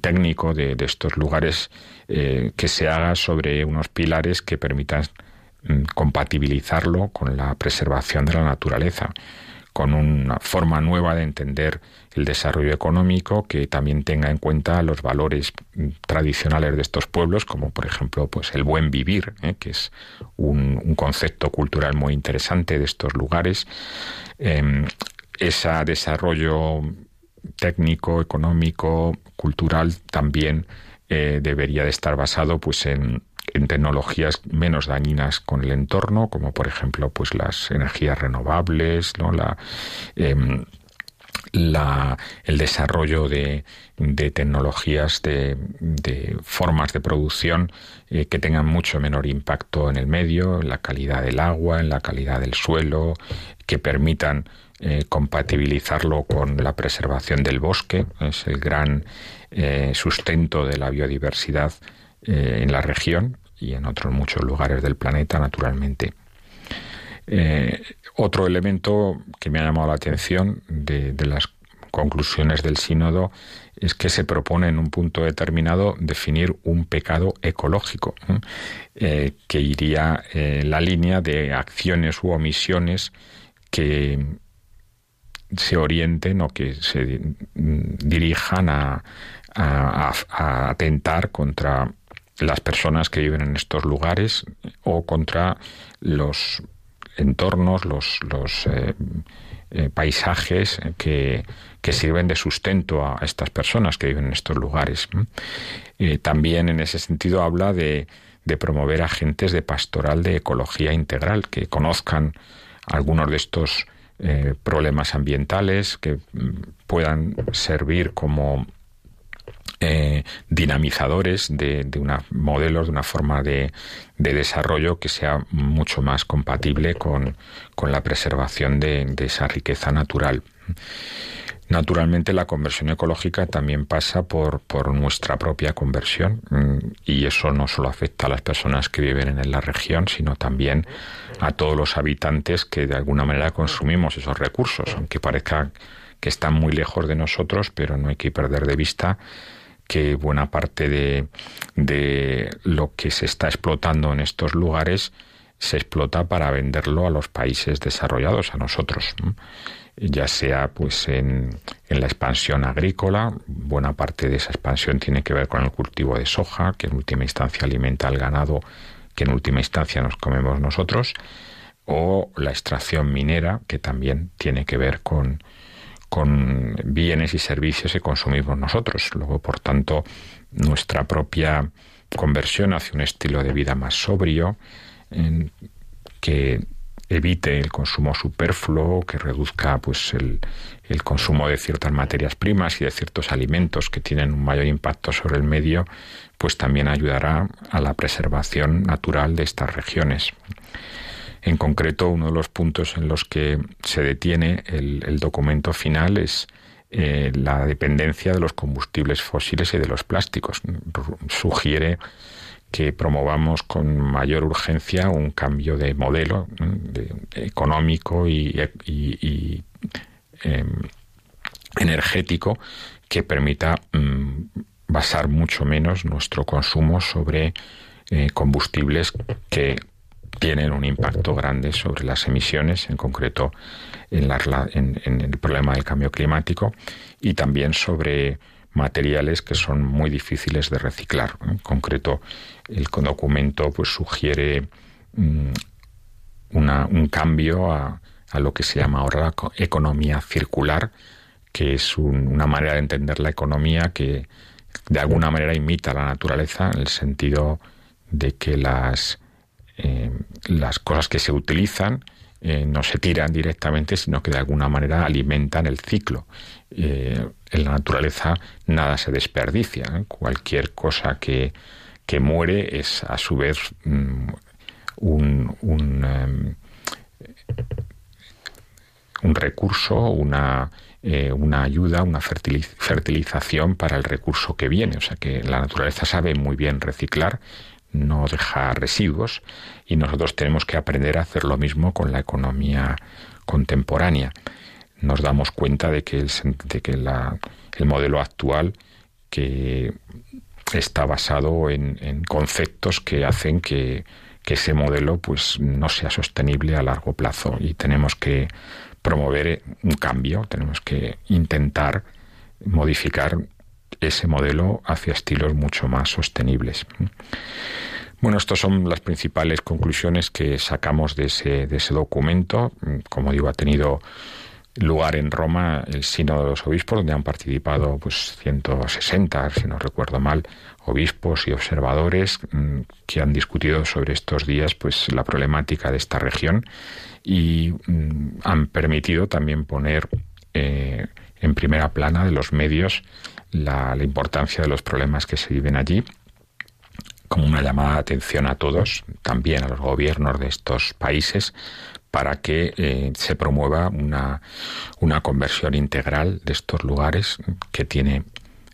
[SPEAKER 2] técnico de, estos lugares, eh, que se haga sobre unos pilares que permitan mm, compatibilizarlo con la preservación de la naturaleza con una forma nueva de entender el desarrollo económico que también tenga en cuenta los valores tradicionales de estos pueblos, como por ejemplo pues el buen vivir, ¿eh? que es un, concepto cultural muy interesante de estos lugares. Em, ese desarrollo técnico, económico, cultural también eh, debería de estar basado pues en en tecnologías menos dañinas con el entorno, como por ejemplo pues las energías renovables, ¿no? la, em, el desarrollo de, de tecnologías, de, de, formas de producción eh, que tengan mucho menor impacto en el medio, en la calidad del agua, en la calidad del suelo, que permitan eh, compatibilizarlo con la preservación del bosque, es el gran eh, sustento de la biodiversidad en la región y en otros muchos lugares del planeta, naturalmente. Eh, otro elemento que me ha llamado la atención de, las conclusiones del sínodo es que se propone en un punto determinado definir un pecado ecológico, eh, que iría en la línea de acciones u omisiones que se orienten o que se dirijan a atentar contra las personas que viven en estos lugares o contra los entornos, los, eh, eh, paisajes que, que, sirven de sustento a estas personas que viven en estos lugares. Eh, también en ese sentido habla de, de promover agentes de pastoral de ecología integral que conozcan algunos de estos problemas ambientales, que mm, puedan servir como eh, dinamizadores de, de, una modelos, de una forma de, de, desarrollo que sea mucho más compatible con, con la preservación de, de, esa riqueza natural. Naturalmente la conversión ecológica también pasa por, por nuestra propia conversión mm, y eso no solo afecta a las personas que viven en la región, sino también a todos los habitantes que de alguna manera consumimos esos recursos, aunque parezca que están muy lejos de nosotros, pero no hay que perder de vista que buena parte de, de lo que se está explotando en estos lugares se explota para venderlo a los países desarrollados, a nosotros. ya sea pues en, en, la expansión agrícola, buena parte de esa expansión tiene que ver con el cultivo de soja, que en última instancia alimenta al ganado, que en última instancia nos comemos nosotros, o la extracción minera, que también tiene que ver con, con bienes y servicios que consumimos nosotros. Luego, por tanto, nuestra propia conversión hacia un estilo de vida más sobrio, que evite el consumo superfluo, que reduzca pues el, consumo de ciertas materias primas y de ciertos alimentos que tienen un mayor impacto sobre el medio, pues también ayudará a la preservación natural de estas regiones. En concreto, uno de los puntos en los que se detiene el, documento final es eh, la dependencia de los combustibles fósiles y de los plásticos. Sugiere que promovamos con mayor urgencia un cambio de modelo económico y, em, energético que permita mm, basar mucho menos nuestro consumo sobre eh, combustibles que tienen un impacto grande sobre las emisiones, en concreto en, en, el problema del cambio climático, y también sobre materiales que son muy difíciles de reciclar. En concreto, el documento pues, sugiere mm, un cambio a, lo que se llama ahora economía circular, que es una manera de entender la economía que de alguna manera imita la naturaleza en el sentido de que las eh, las cosas que se utilizan eh, no se tiran directamente, sino que de alguna manera alimentan el ciclo. Eh, en la naturaleza nada se desperdicia. Cualquier cosa que, que, muere es a su vez mm, un, em, un, recurso, una, una ayuda, una fertilización para el recurso que viene. O sea que la naturaleza sabe muy bien reciclar no deja residuos y nosotros tenemos que aprender a hacer lo mismo con la economía contemporánea. Nos damos cuenta de que el, que el modelo actual que está basado en, conceptos que hacen que, que, ese modelo pues no sea sostenible a largo plazo y tenemos que promover un cambio, tenemos que intentar modificar ese modelo hacia estilos mucho más sostenibles. Bueno, estas son las principales conclusiones que sacamos de ese, de ese documento. Como digo, ha tenido lugar en Roma el Sínodo de los Obispos, donde han participado pues 160, si no recuerdo mal, obispos y observadores mm, que han discutido sobre estos días pues la problemática de esta región y mm, han permitido también poner eh, en primera plana de los medios la, importancia de los problemas que se viven allí como una llamada de atención a todos, también a los gobiernos de estos países, para que eh, se promueva una, una, conversión integral de estos lugares que tiene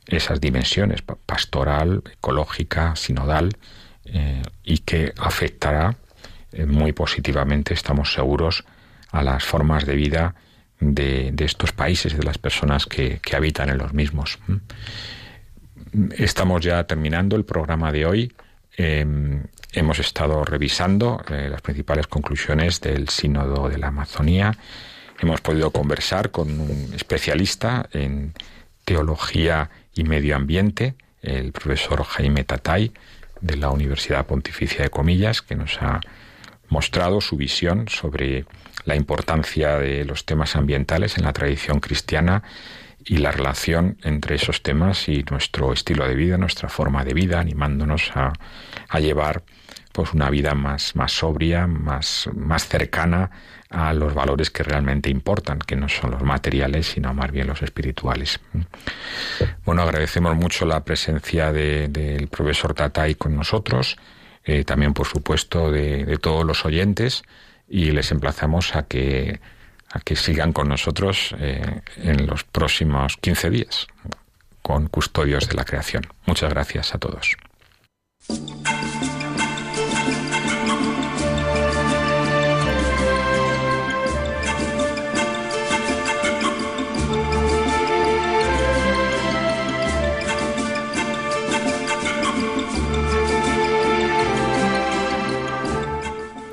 [SPEAKER 2] esas dimensiones pastoral, ecológica, sinodal, eh, y que afectará eh, muy positivamente, estamos seguros, a las formas de vida de, estos países y de las personas que, habitan en los mismos. Estamos ya terminando el programa de hoy. Em, hemos estado revisando eh, las principales conclusiones del Sínodo de la Amazonía. Hemos podido conversar con un especialista en teología y medio ambiente, el profesor Jaime Tatay, de la Universidad Pontificia de Comillas, que nos ha mostrado su visión sobre la importancia de los temas ambientales en la tradición cristiana y la relación entre esos temas y nuestro estilo de vida, nuestra forma de vida, animándonos a, llevar pues una vida más, más sobria, más, más cercana a los valores que realmente importan, que no son los materiales, sino más bien los espirituales. Bueno, agradecemos mucho la presencia del profesor Tatay con nosotros, eh, también por supuesto de, todos los oyentes y les emplazamos a que, a que sigan con nosotros eh, en los próximos 15 días con Custodios de la Creación. Muchas gracias a todos.